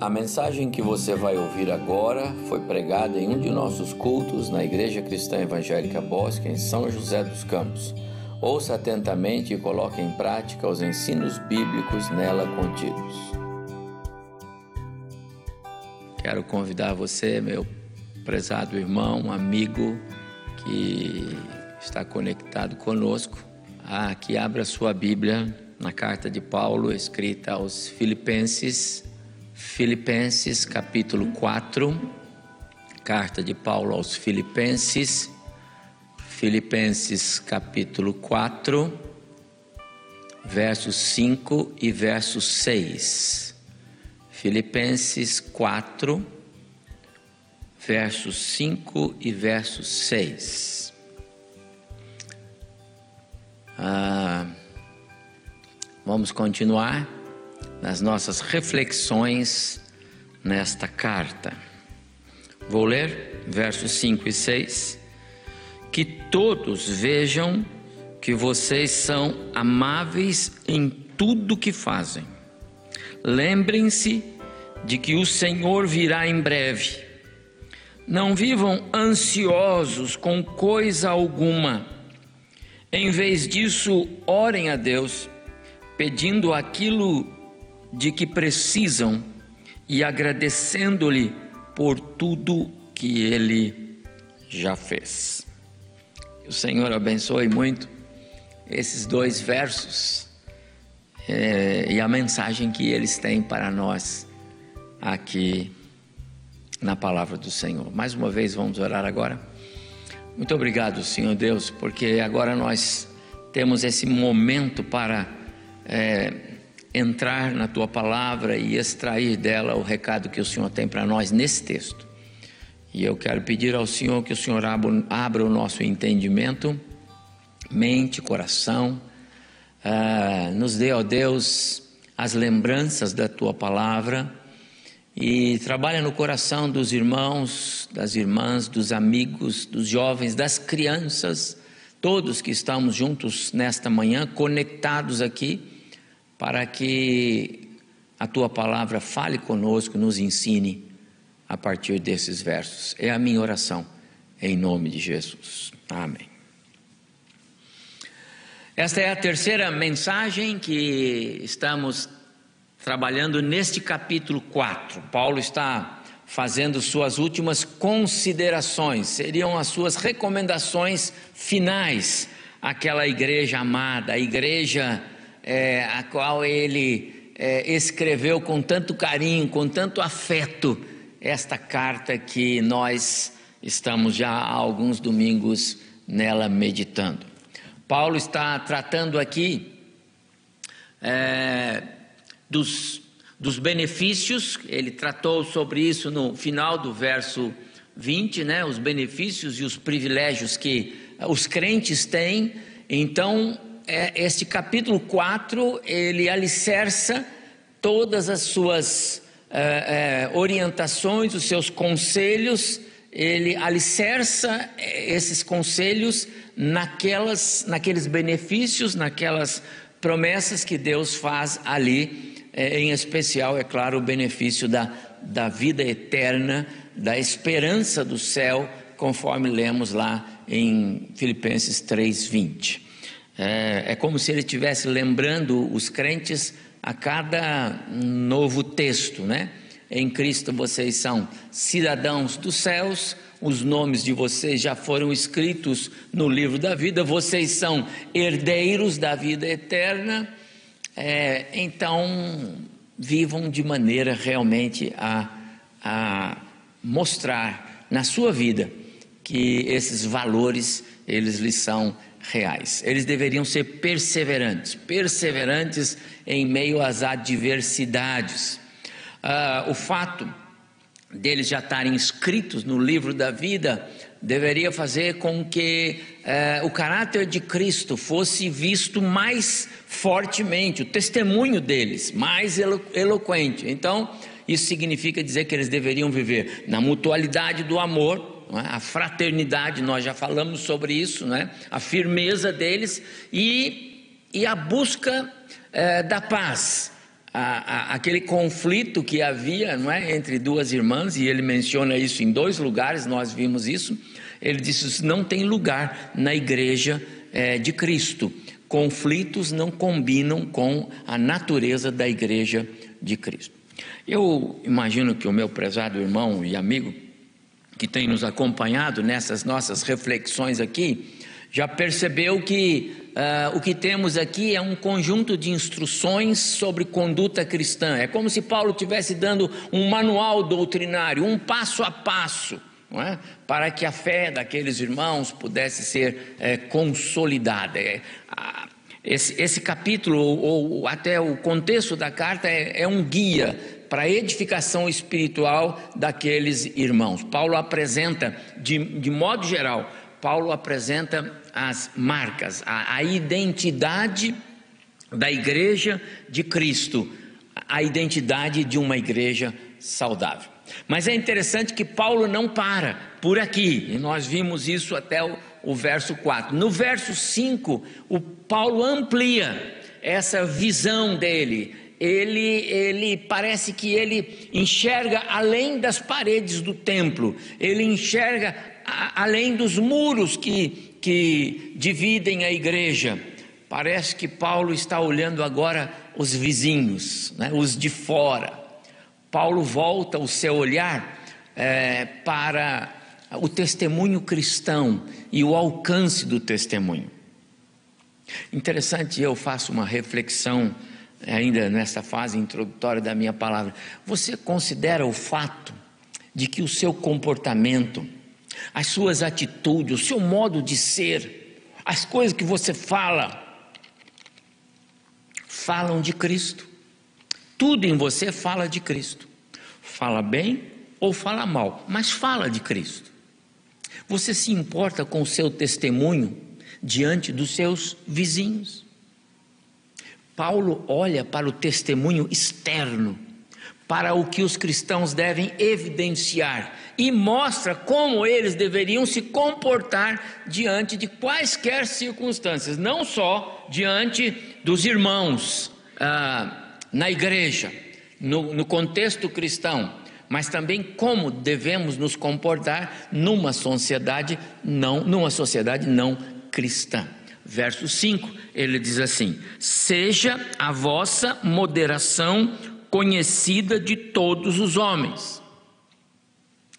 A mensagem que você vai ouvir agora foi pregada em um de nossos cultos na Igreja Cristã Evangélica Bosque, em São José dos Campos. Ouça atentamente e coloque em prática os ensinos bíblicos nela contidos. Quero convidar você, meu prezado irmão, amigo que está conectado conosco, a que abra sua Bíblia na carta de Paulo escrita aos Filipenses Filipenses capítulo 4, carta de Paulo aos Filipenses, Filipenses capítulo 4, versos 5 e verso 6. Filipenses 4, versos 5 e verso 6. Ah, vamos continuar nas nossas reflexões nesta carta. Vou ler versos 5 e 6. Que todos vejam que vocês são amáveis em tudo que fazem. Lembrem-se de que o Senhor virá em breve. Não vivam ansiosos com coisa alguma. Em vez disso, orem a Deus, pedindo aquilo de que precisam e agradecendo-lhe por tudo que ele já fez. Que o Senhor abençoe muito esses dois versos é, e a mensagem que eles têm para nós aqui na palavra do Senhor. Mais uma vez vamos orar agora. Muito obrigado, Senhor Deus, porque agora nós temos esse momento para é, entrar na tua palavra e extrair dela o recado que o Senhor tem para nós nesse texto. E eu quero pedir ao Senhor que o Senhor abra, o nosso entendimento, mente, coração, uh, nos dê, ó Deus, as lembranças da tua palavra e trabalha no coração dos irmãos, das irmãs, dos amigos, dos jovens, das crianças, todos que estamos juntos nesta manhã, conectados aqui para que a tua palavra fale conosco, nos ensine a partir desses versos. É a minha oração, em nome de Jesus. Amém. Esta é a terceira mensagem que estamos trabalhando neste capítulo 4. Paulo está fazendo suas últimas considerações, seriam as suas recomendações finais àquela igreja amada, a igreja é, a qual ele é, escreveu com tanto carinho, com tanto afeto, esta carta que nós estamos já há alguns domingos nela meditando. Paulo está tratando aqui é, dos, dos benefícios, ele tratou sobre isso no final do verso 20, né, os benefícios e os privilégios que os crentes têm. Então, é, este capítulo 4, ele alicerça todas as suas é, é, orientações, os seus conselhos, ele alicerça é, esses conselhos naquelas, naqueles benefícios, naquelas promessas que Deus faz ali, é, em especial, é claro, o benefício da, da vida eterna, da esperança do céu, conforme lemos lá em Filipenses 3:20. É, é como se ele estivesse lembrando os crentes a cada novo texto, né? Em Cristo vocês são cidadãos dos céus, os nomes de vocês já foram escritos no livro da vida, vocês são herdeiros da vida eterna, é, então vivam de maneira realmente a, a mostrar na sua vida que esses valores eles lhes são reais. Eles deveriam ser perseverantes, perseverantes em meio às adversidades. Ah, o fato deles já estarem escritos no livro da vida deveria fazer com que eh, o caráter de Cristo fosse visto mais fortemente, o testemunho deles mais elo eloquente. Então, isso significa dizer que eles deveriam viver na mutualidade do amor é? a fraternidade, nós já falamos sobre isso, é? a firmeza deles e, e a busca é, da paz, a, a, aquele conflito que havia não é, entre duas irmãs, e ele menciona isso em dois lugares, nós vimos isso. Ele disse: não tem lugar na igreja é, de Cristo. Conflitos não combinam com a natureza da igreja de Cristo. Eu imagino que o meu prezado irmão e amigo que tem nos acompanhado nessas nossas reflexões aqui, já percebeu que uh, o que temos aqui é um conjunto de instruções sobre conduta cristã. É como se Paulo estivesse dando um manual doutrinário, um passo a passo. É? para que a fé daqueles irmãos pudesse ser é, consolidada. É, esse, esse, capítulo, ou, ou, até o contexto da carta, é, é um guia para a edificação espiritual daqueles irmãos. Paulo apresenta, de, de modo geral, Paulo apresenta as marcas, a, a identidade da igreja de Cristo, a identidade de uma igreja saudável. Mas é interessante que Paulo não para por aqui, e nós vimos isso até o, o verso 4. No verso 5, o Paulo amplia essa visão dele, ele, ele parece que ele enxerga além das paredes do templo, ele enxerga a, além dos muros que, que dividem a igreja. Parece que Paulo está olhando agora os vizinhos, né, os de fora. Paulo volta o seu olhar é, para o testemunho cristão e o alcance do testemunho. Interessante, eu faço uma reflexão ainda nessa fase introdutória da minha palavra, você considera o fato de que o seu comportamento, as suas atitudes, o seu modo de ser, as coisas que você fala, falam de Cristo. Tudo em você fala de Cristo. Fala bem ou fala mal, mas fala de Cristo. Você se importa com o seu testemunho diante dos seus vizinhos? Paulo olha para o testemunho externo, para o que os cristãos devem evidenciar e mostra como eles deveriam se comportar diante de quaisquer circunstâncias, não só diante dos irmãos ah, na igreja, no, no contexto cristão, mas também como devemos nos comportar numa sociedade não, numa sociedade não cristã verso 5, ele diz assim: Seja a vossa moderação conhecida de todos os homens.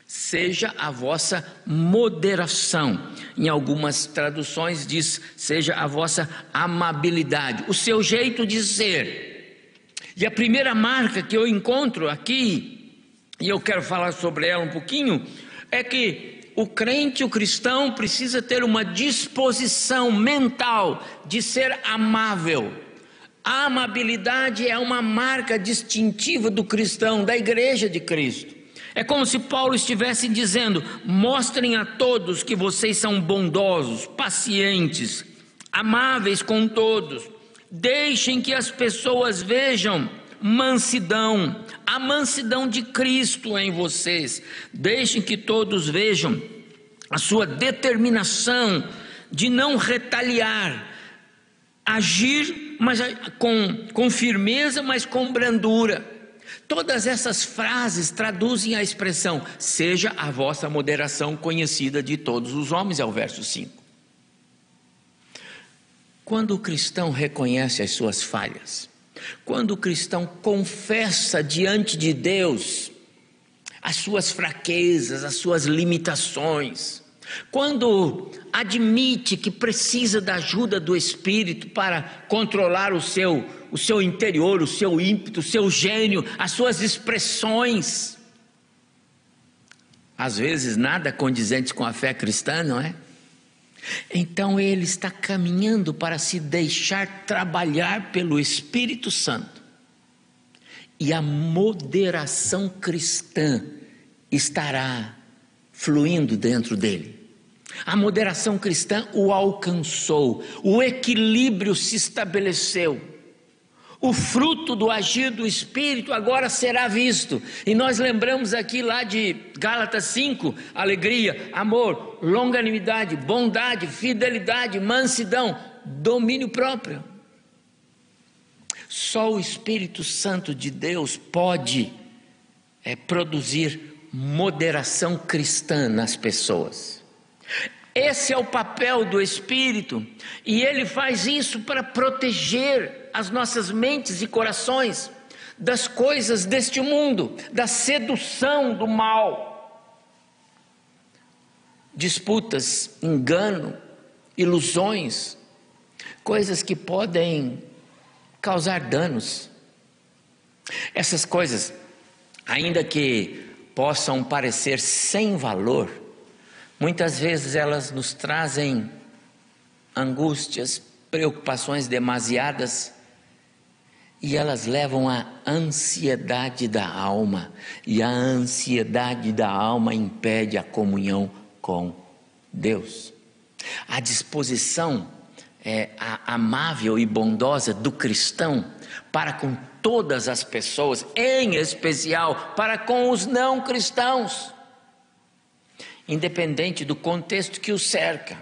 Seja a vossa moderação. Em algumas traduções diz: seja a vossa amabilidade, o seu jeito de ser. E a primeira marca que eu encontro aqui, e eu quero falar sobre ela um pouquinho, é que o crente, o cristão, precisa ter uma disposição mental de ser amável. A amabilidade é uma marca distintiva do cristão, da igreja de Cristo. É como se Paulo estivesse dizendo: mostrem a todos que vocês são bondosos, pacientes, amáveis com todos. Deixem que as pessoas vejam mansidão, a mansidão de Cristo em vocês. Deixem que todos vejam a sua determinação de não retaliar, agir mas com, com firmeza, mas com brandura. Todas essas frases traduzem a expressão: seja a vossa moderação conhecida de todos os homens, é o verso 5. Quando o cristão reconhece as suas falhas, quando o cristão confessa diante de Deus as suas fraquezas, as suas limitações, quando admite que precisa da ajuda do Espírito para controlar o seu, o seu interior, o seu ímpeto, o seu gênio, as suas expressões, às vezes nada condizentes com a fé cristã, não é? Então ele está caminhando para se deixar trabalhar pelo Espírito Santo. E a moderação cristã estará fluindo dentro dele. A moderação cristã o alcançou, o equilíbrio se estabeleceu o fruto do agir do Espírito agora será visto. E nós lembramos aqui lá de Gálatas 5: alegria, amor, longanimidade, bondade, fidelidade, mansidão, domínio próprio. Só o Espírito Santo de Deus pode é, produzir moderação cristã nas pessoas. Esse é o papel do Espírito, e ele faz isso para proteger as nossas mentes e corações das coisas deste mundo, da sedução do mal. Disputas, engano, ilusões, coisas que podem causar danos. Essas coisas, ainda que possam parecer sem valor, Muitas vezes elas nos trazem angústias, preocupações demasiadas e elas levam à ansiedade da alma, e a ansiedade da alma impede a comunhão com Deus. A disposição é, a amável e bondosa do cristão para com todas as pessoas, em especial para com os não cristãos independente do contexto que o cerca.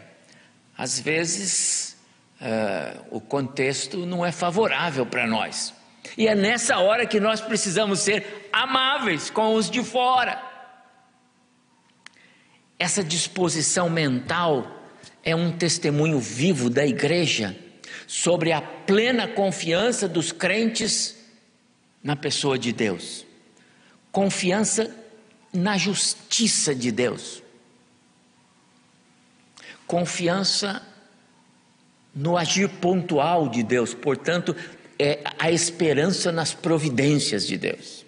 Às vezes, uh, o contexto não é favorável para nós. E é nessa hora que nós precisamos ser amáveis com os de fora. Essa disposição mental é um testemunho vivo da igreja sobre a plena confiança dos crentes na pessoa de Deus, confiança na justiça de Deus. Confiança no agir pontual de Deus, portanto, é a esperança nas providências de Deus.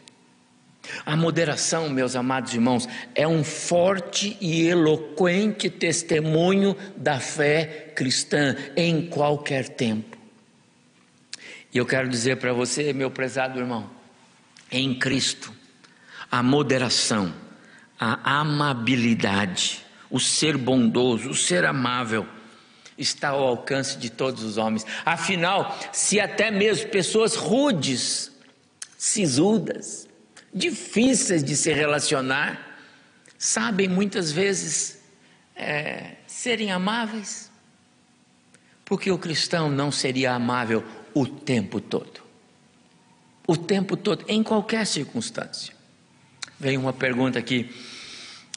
A moderação, meus amados irmãos, é um forte e eloquente testemunho da fé cristã em qualquer tempo. E eu quero dizer para você, meu prezado irmão, em Cristo, a moderação, a amabilidade, o ser bondoso, o ser amável, está ao alcance de todos os homens. Afinal, se até mesmo pessoas rudes, sisudas, difíceis de se relacionar, sabem muitas vezes é, serem amáveis, porque o cristão não seria amável o tempo todo. O tempo todo, em qualquer circunstância. Vem uma pergunta aqui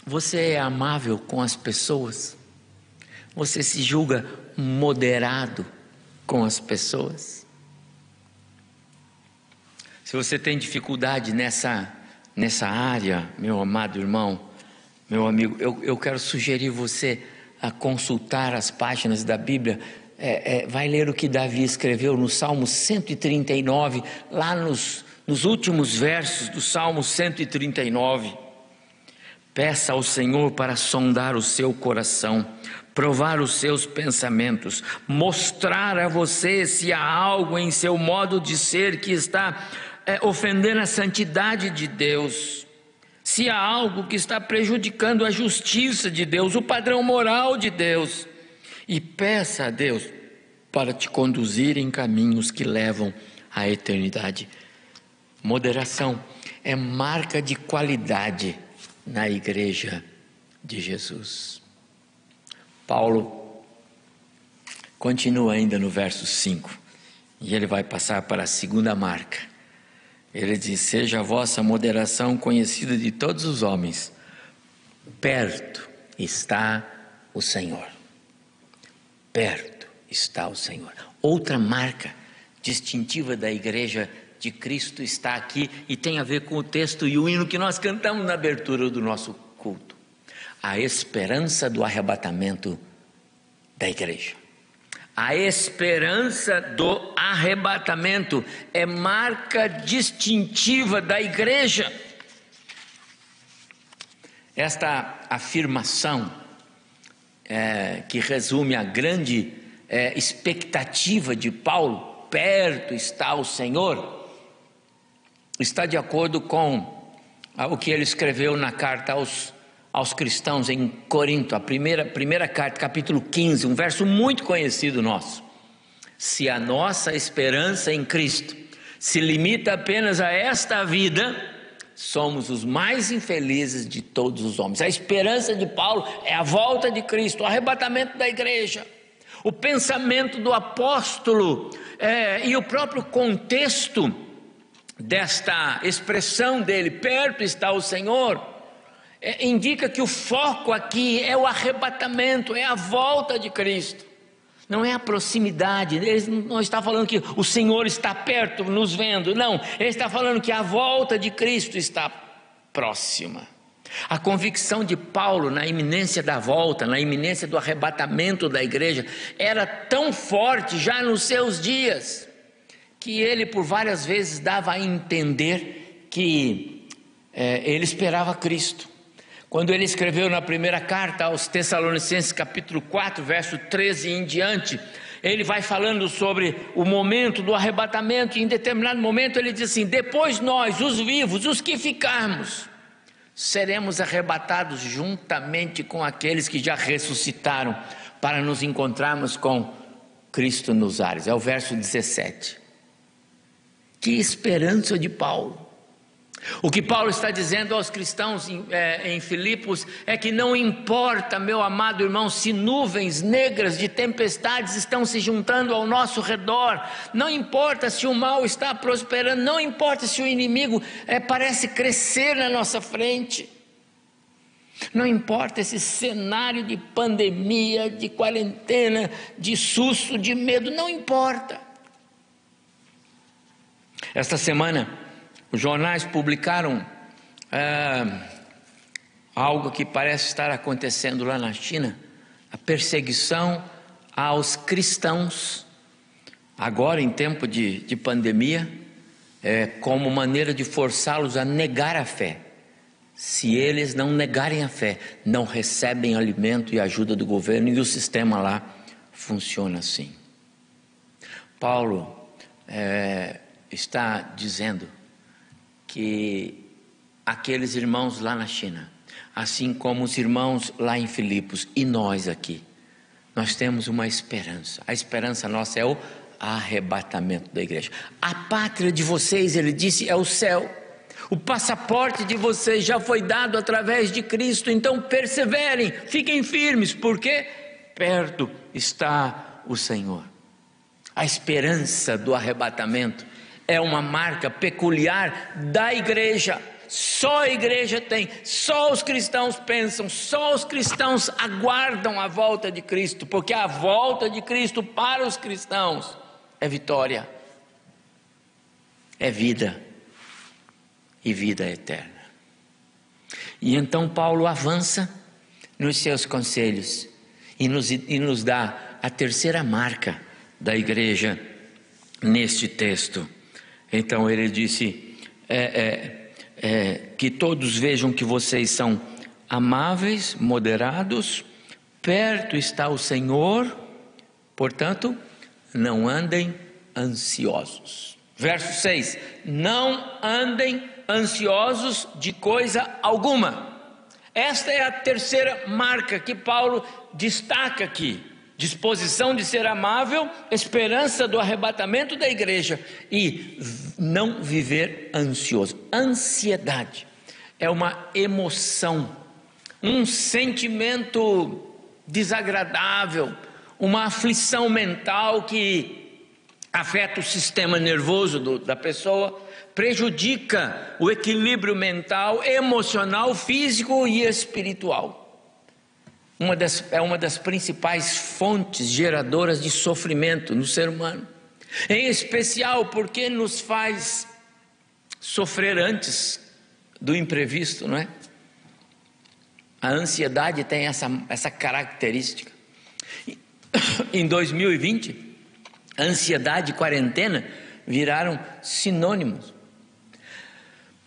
você é amável com as pessoas? Você se julga moderado com as pessoas? Se você tem dificuldade nessa, nessa área, meu amado irmão, meu amigo, eu, eu quero sugerir você a consultar as páginas da Bíblia. É, é, vai ler o que Davi escreveu no Salmo 139, lá nos, nos últimos versos do Salmo 139. Peça ao Senhor para sondar o seu coração, provar os seus pensamentos, mostrar a você se há algo em seu modo de ser que está é, ofendendo a santidade de Deus, se há algo que está prejudicando a justiça de Deus, o padrão moral de Deus. E peça a Deus para te conduzir em caminhos que levam à eternidade. Moderação é marca de qualidade na igreja de Jesus. Paulo continua ainda no verso 5 e ele vai passar para a segunda marca. Ele diz: Seja a vossa moderação conhecida de todos os homens, perto está o Senhor. Perto está o Senhor. Outra marca distintiva da igreja de Cristo está aqui e tem a ver com o texto e o hino que nós cantamos na abertura do nosso culto. A esperança do arrebatamento da igreja. A esperança do arrebatamento é marca distintiva da igreja. Esta afirmação, é, que resume a grande é, expectativa de Paulo, perto está o Senhor, está de acordo com o que ele escreveu na carta aos, aos cristãos em Corinto, a primeira, primeira carta, capítulo 15, um verso muito conhecido nosso. Se a nossa esperança em Cristo se limita apenas a esta vida, somos os mais infelizes de todos os homens. A esperança de Paulo é a volta de Cristo, o arrebatamento da igreja. O pensamento do apóstolo é, e o próprio contexto desta expressão dele, perto está o Senhor, é, indica que o foco aqui é o arrebatamento, é a volta de Cristo. Não é a proximidade, ele não está falando que o Senhor está perto, nos vendo, não, ele está falando que a volta de Cristo está próxima. A convicção de Paulo na iminência da volta, na iminência do arrebatamento da igreja, era tão forte já nos seus dias, que ele por várias vezes dava a entender que é, ele esperava Cristo. Quando ele escreveu na primeira carta aos Tessalonicenses, capítulo 4, verso 13 em diante, ele vai falando sobre o momento do arrebatamento, e em determinado momento ele diz assim: Depois nós, os vivos, os que ficarmos, seremos arrebatados juntamente com aqueles que já ressuscitaram, para nos encontrarmos com Cristo nos ares. É o verso 17. Que esperança de Paulo. O que Paulo está dizendo aos cristãos em, é, em, Filipos é que não importa, meu amado irmão, se nuvens negras de tempestades estão se juntando ao nosso redor, não importa se o mal está prosperando, não importa se o inimigo é, parece crescer na nossa frente, não importa esse cenário de pandemia, de quarentena, de susto, de medo, não importa. Esta semana, os jornais publicaram é, algo que parece estar acontecendo lá na China: a perseguição aos cristãos, agora em tempo de, de pandemia, é, como maneira de forçá-los a negar a fé. Se eles não negarem a fé, não recebem alimento e ajuda do governo, e o sistema lá funciona assim. Paulo é, está dizendo que aqueles irmãos lá na China, assim como os irmãos lá em Filipos e nós aqui, nós temos uma esperança. A esperança nossa é o arrebatamento da igreja. A pátria de vocês, ele disse, é o céu. O passaporte de vocês já foi dado através de Cristo, então perseverem, fiquem firmes, porque perto está o Senhor. A esperança do arrebatamento é uma marca peculiar da igreja. Só a igreja tem, só os cristãos pensam, só os cristãos aguardam a volta de Cristo, porque a volta de Cristo para os cristãos é vitória, é vida e vida eterna. E então Paulo avança nos seus conselhos e nos, e nos dá a terceira marca da igreja neste texto. Então ele disse: é, é, é, que todos vejam que vocês são amáveis, moderados, perto está o Senhor, portanto, não andem ansiosos. Verso 6: Não andem ansiosos de coisa alguma. Esta é a terceira marca que Paulo destaca aqui disposição de ser amável, esperança do arrebatamento da igreja e não viver ansioso. Ansiedade é uma emoção, um sentimento desagradável, uma aflição mental que afeta o sistema nervoso do, da pessoa, prejudica o equilíbrio mental, emocional, físico e espiritual uma das, é uma das principais fontes geradoras de sofrimento no ser humano. Em especial porque nos faz sofrer antes do imprevisto, não é? A ansiedade tem essa, essa característica. Em 2020, ansiedade e quarentena viraram sinônimos.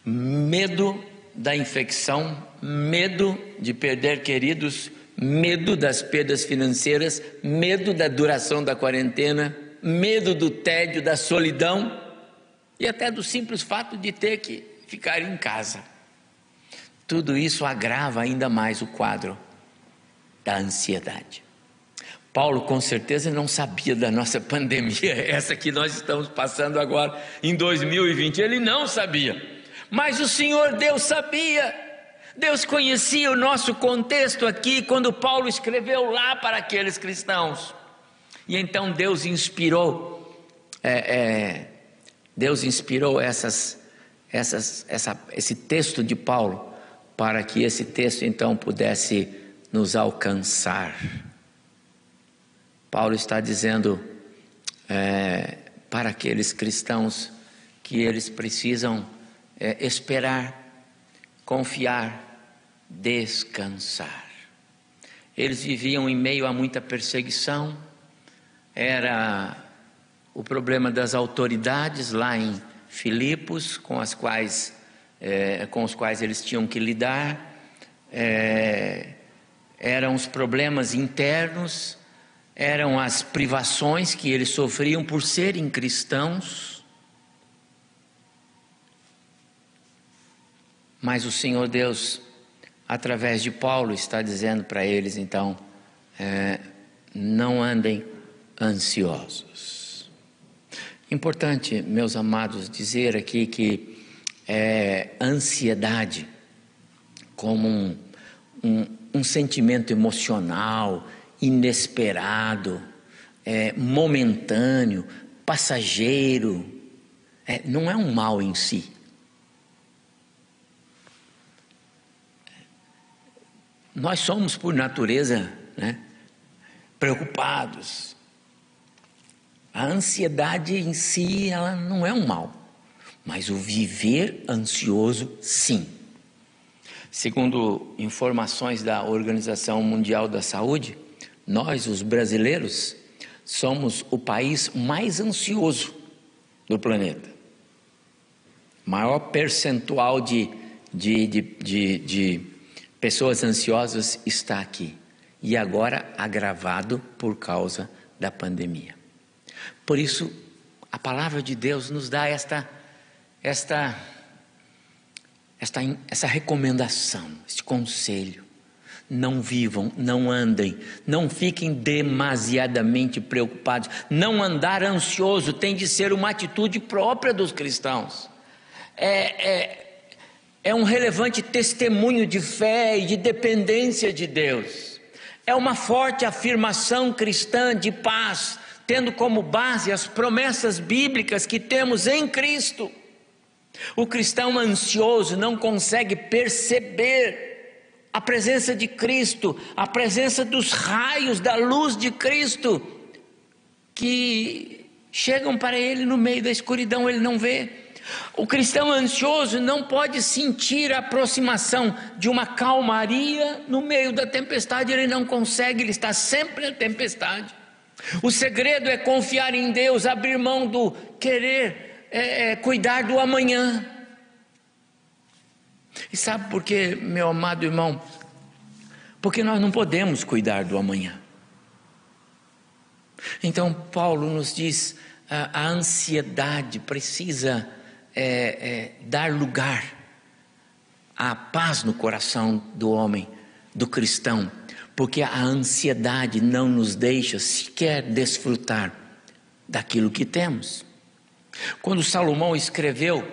Medo da infecção, medo de perder queridos, medo das perdas financeiras, medo da duração da quarentena, medo do tédio, da solidão e até do simples fato de ter que ficar em casa. Tudo isso agrava ainda mais o quadro da ansiedade. Paulo com certeza não sabia da nossa pandemia, essa que nós estamos passando agora em 2020. Ele não sabia, mas o Senhor Deus sabia. Deus conhecia o nosso contexto aqui quando Paulo escreveu lá para aqueles cristãos. E então Deus inspirou, é, é, Deus inspirou essas, essas, essa, esse texto de Paulo para que esse texto então pudesse nos alcançar. Paulo está dizendo é, para aqueles cristãos que eles precisam é, esperar, confiar, descansar. Eles viviam em meio a muita perseguição, era o problema das autoridades lá em Filipos, com as quais, é, com os quais eles tinham que lidar, é, eram os problemas internos, eram as privações que eles sofriam por serem cristãos. Mas o Senhor Deus, através de Paulo, está dizendo para eles então: é, não andem ansiosos. Importante, meus amados, dizer aqui que é, ansiedade, como um, um, um sentimento emocional, inesperado, é, momentâneo, passageiro, é, não é um mal em si. Nós somos, por natureza, né, preocupados. A ansiedade em si, ela não é um mal, mas o viver ansioso, sim. Segundo informações da Organização Mundial da Saúde, nós, os brasileiros, somos o país mais ansioso do planeta. Maior percentual de, de, de, de, de pessoas ansiosas está aqui. E agora agravado por causa da pandemia. Por isso, a palavra de Deus nos dá esta, esta, esta, essa recomendação, este conselho não vivam, não andem, não fiquem demasiadamente preocupados. Não andar ansioso tem de ser uma atitude própria dos cristãos. É, é, é um relevante testemunho de fé e de dependência de Deus. É uma forte afirmação cristã de paz, tendo como base as promessas bíblicas que temos em Cristo. O cristão ansioso não consegue perceber a presença de Cristo, a presença dos raios da luz de Cristo, que chegam para ele no meio da escuridão, ele não vê. O cristão ansioso não pode sentir a aproximação de uma calmaria no meio da tempestade, ele não consegue, ele está sempre na tempestade. O segredo é confiar em Deus, abrir mão do querer é, é, cuidar do amanhã. E sabe por quê, meu amado irmão? Porque nós não podemos cuidar do amanhã. Então, Paulo nos diz: a, a ansiedade precisa é, é, dar lugar à paz no coração do homem, do cristão, porque a ansiedade não nos deixa sequer desfrutar daquilo que temos. Quando Salomão escreveu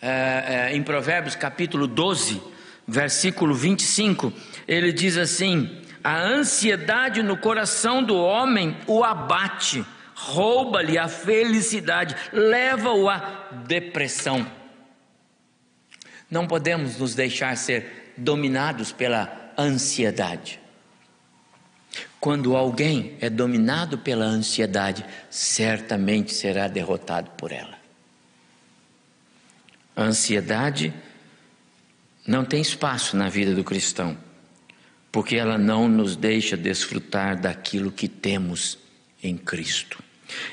é, é, em Provérbios capítulo 12, versículo 25, ele diz assim: a ansiedade no coração do homem o abate, rouba-lhe a felicidade, leva-o à depressão. Não podemos nos deixar ser dominados pela ansiedade. Quando alguém é dominado pela ansiedade, certamente será derrotado por ela. A ansiedade não tem espaço na vida do cristão, porque ela não nos deixa desfrutar daquilo que temos em Cristo.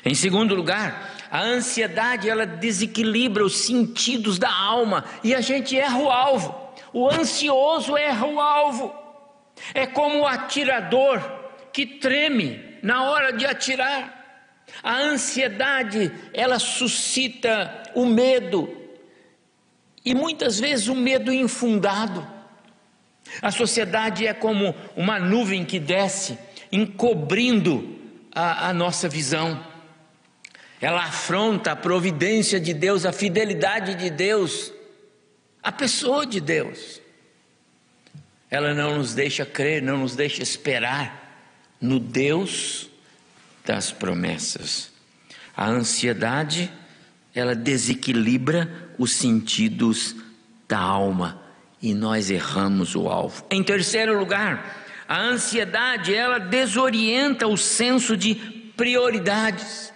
Em segundo lugar, a ansiedade ela desequilibra os sentidos da alma e a gente erra o alvo. O ansioso erra o alvo. É como o atirador que treme na hora de atirar. A ansiedade, ela suscita o medo, e muitas vezes um medo infundado. A sociedade é como uma nuvem que desce, encobrindo a, a nossa visão. Ela afronta a providência de Deus, a fidelidade de Deus, a pessoa de Deus. Ela não nos deixa crer, não nos deixa esperar no Deus das promessas. A ansiedade, ela desequilibra os sentidos da alma e nós erramos o alvo. Em terceiro lugar, a ansiedade, ela desorienta o senso de prioridades.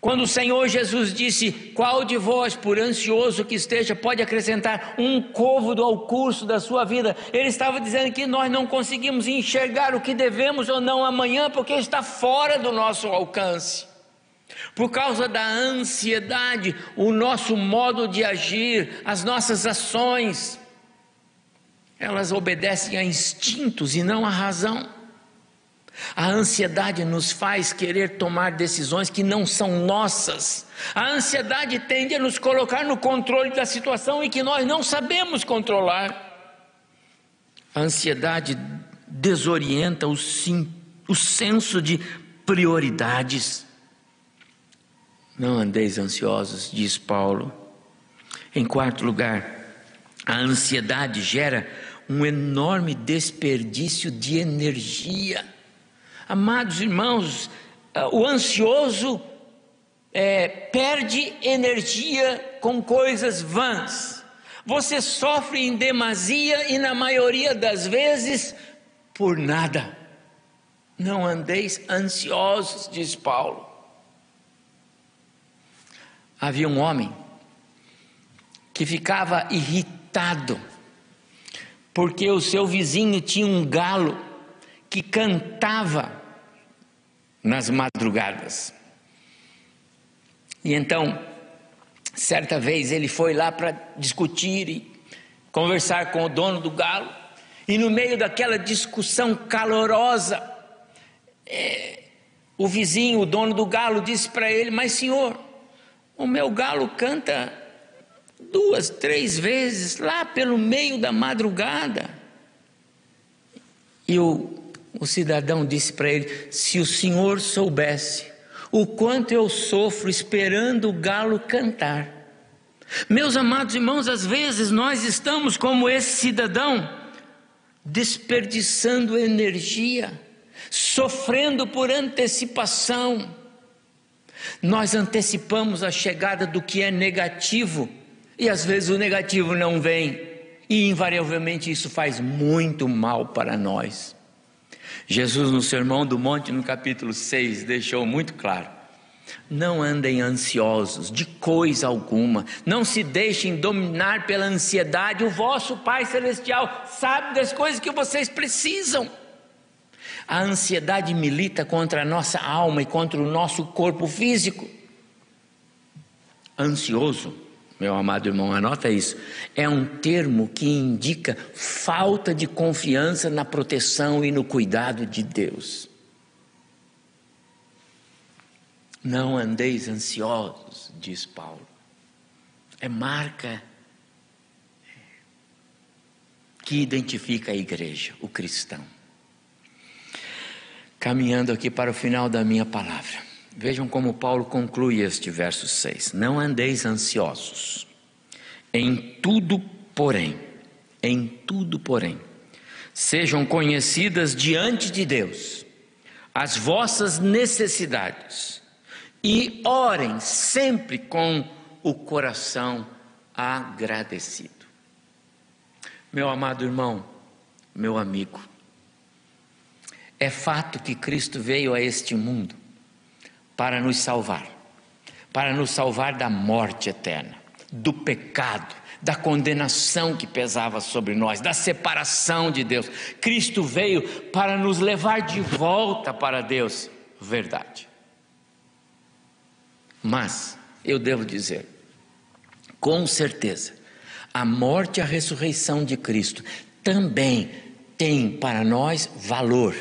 Quando o Senhor Jesus disse: Qual de vós, por ansioso que esteja, pode acrescentar um côvado ao curso da sua vida? Ele estava dizendo que nós não conseguimos enxergar o que devemos ou não amanhã, porque está fora do nosso alcance. Por causa da ansiedade, o nosso modo de agir, as nossas ações, elas obedecem a instintos e não à razão. A ansiedade nos faz querer tomar decisões que não são nossas. A ansiedade tende a nos colocar no controle da situação e que nós não sabemos controlar. A ansiedade desorienta o, sim, o senso de prioridades. Não andeis ansiosos, diz Paulo. Em quarto lugar, a ansiedade gera um enorme desperdício de energia. Amados irmãos, ah, o ansioso é, perde energia com coisas vãs. Você sofre em demasia e, na maioria das vezes, por nada. Não andeis ansiosos, diz Paulo. Havia um homem que ficava irritado porque o seu vizinho tinha um galo que cantava nas madrugadas. E então, certa vez ele foi lá para discutir e conversar com o dono do galo, e no meio daquela discussão calorosa, é, o vizinho, o dono do galo, disse para ele: Mas senhor, o meu galo canta duas, três vezes lá pelo meio da madrugada. E o, o cidadão disse para ele: Se o senhor soubesse o quanto eu sofro esperando o galo cantar. Meus amados irmãos, às vezes nós estamos como esse cidadão, desperdiçando energia, sofrendo por antecipação. Nós antecipamos a chegada do que é negativo e às vezes o negativo não vem, e invariavelmente isso faz muito mal para nós. Jesus, no Sermão do Monte, no capítulo 6, deixou muito claro: não andem ansiosos de coisa alguma, não se deixem dominar pela ansiedade, o vosso Pai Celestial sabe das coisas que vocês precisam. A ansiedade milita contra a nossa alma e contra o nosso corpo físico. Ansioso meu amado irmão, anota isso. É um termo que indica falta de confiança na proteção e no cuidado de Deus. Não andeis ansiosos, diz Paulo. É marca que identifica a igreja, o cristão. Caminhando aqui para o final da minha palavra. Vejam como Paulo conclui este verso 6. Não andeis ansiosos. Em tudo, porém, em tudo, porém, sejam conhecidas diante de Deus as vossas necessidades e orem sempre com o coração agradecido. Meu amado irmão, meu amigo, é fato que Cristo veio a este mundo para nos salvar, para nos salvar da morte eterna, do pecado, da condenação que pesava sobre nós, da separação de Deus. Cristo veio para nos levar de volta para Deus, verdade. Mas, eu devo dizer, com certeza, a morte e a ressurreição de Cristo também tem para nós valor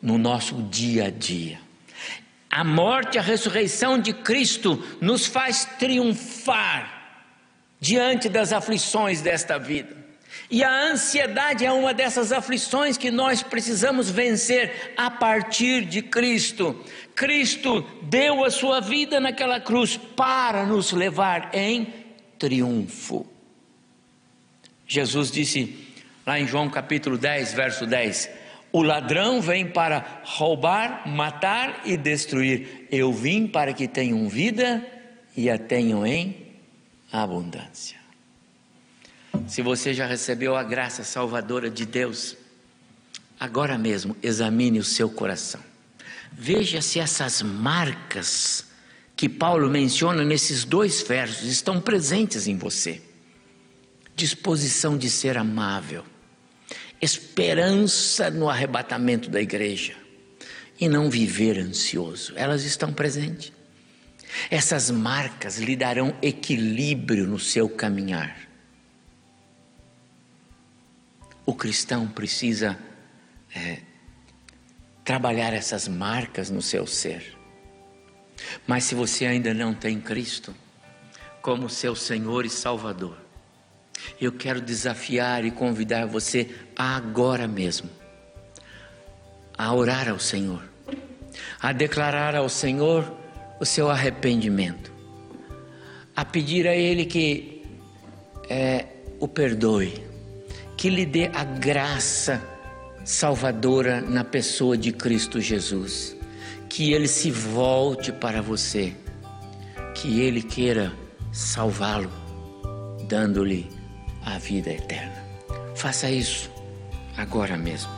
no nosso dia a dia. A morte e a ressurreição de Cristo nos faz triunfar diante das aflições desta vida. E a ansiedade é uma dessas aflições que nós precisamos vencer a partir de Cristo. Cristo deu a sua vida naquela cruz para nos levar em triunfo. Jesus disse lá em João capítulo 10, verso 10: O ladrão vem para roubar, matar e destruir. Eu vim para que tenham vida e a tenham em abundância. Se você já recebeu a graça salvadora de Deus, agora mesmo examine o seu coração. Veja se essas marcas que Paulo menciona nesses dois versos estão presentes em você. Disposição de ser amável, esperança no arrebatamento da igreja e não viver ansioso. Elas estão presentes. Essas marcas lhe darão equilíbrio no seu caminhar. O cristão precisa é, trabalhar essas marcas no seu ser. Mas se você ainda não tem Cristo como seu Senhor e Salvador, eu quero desafiar e convidar você agora mesmo a orar ao Senhor, a declarar ao Senhor o seu arrependimento, a pedir a Ele que é, o perdoe, que lhe dê a graça salvadora na pessoa de Cristo Jesus. Que ele se volte para você, que ele queira salvá-lo, dando-lhe a vida eterna. Faça isso agora mesmo.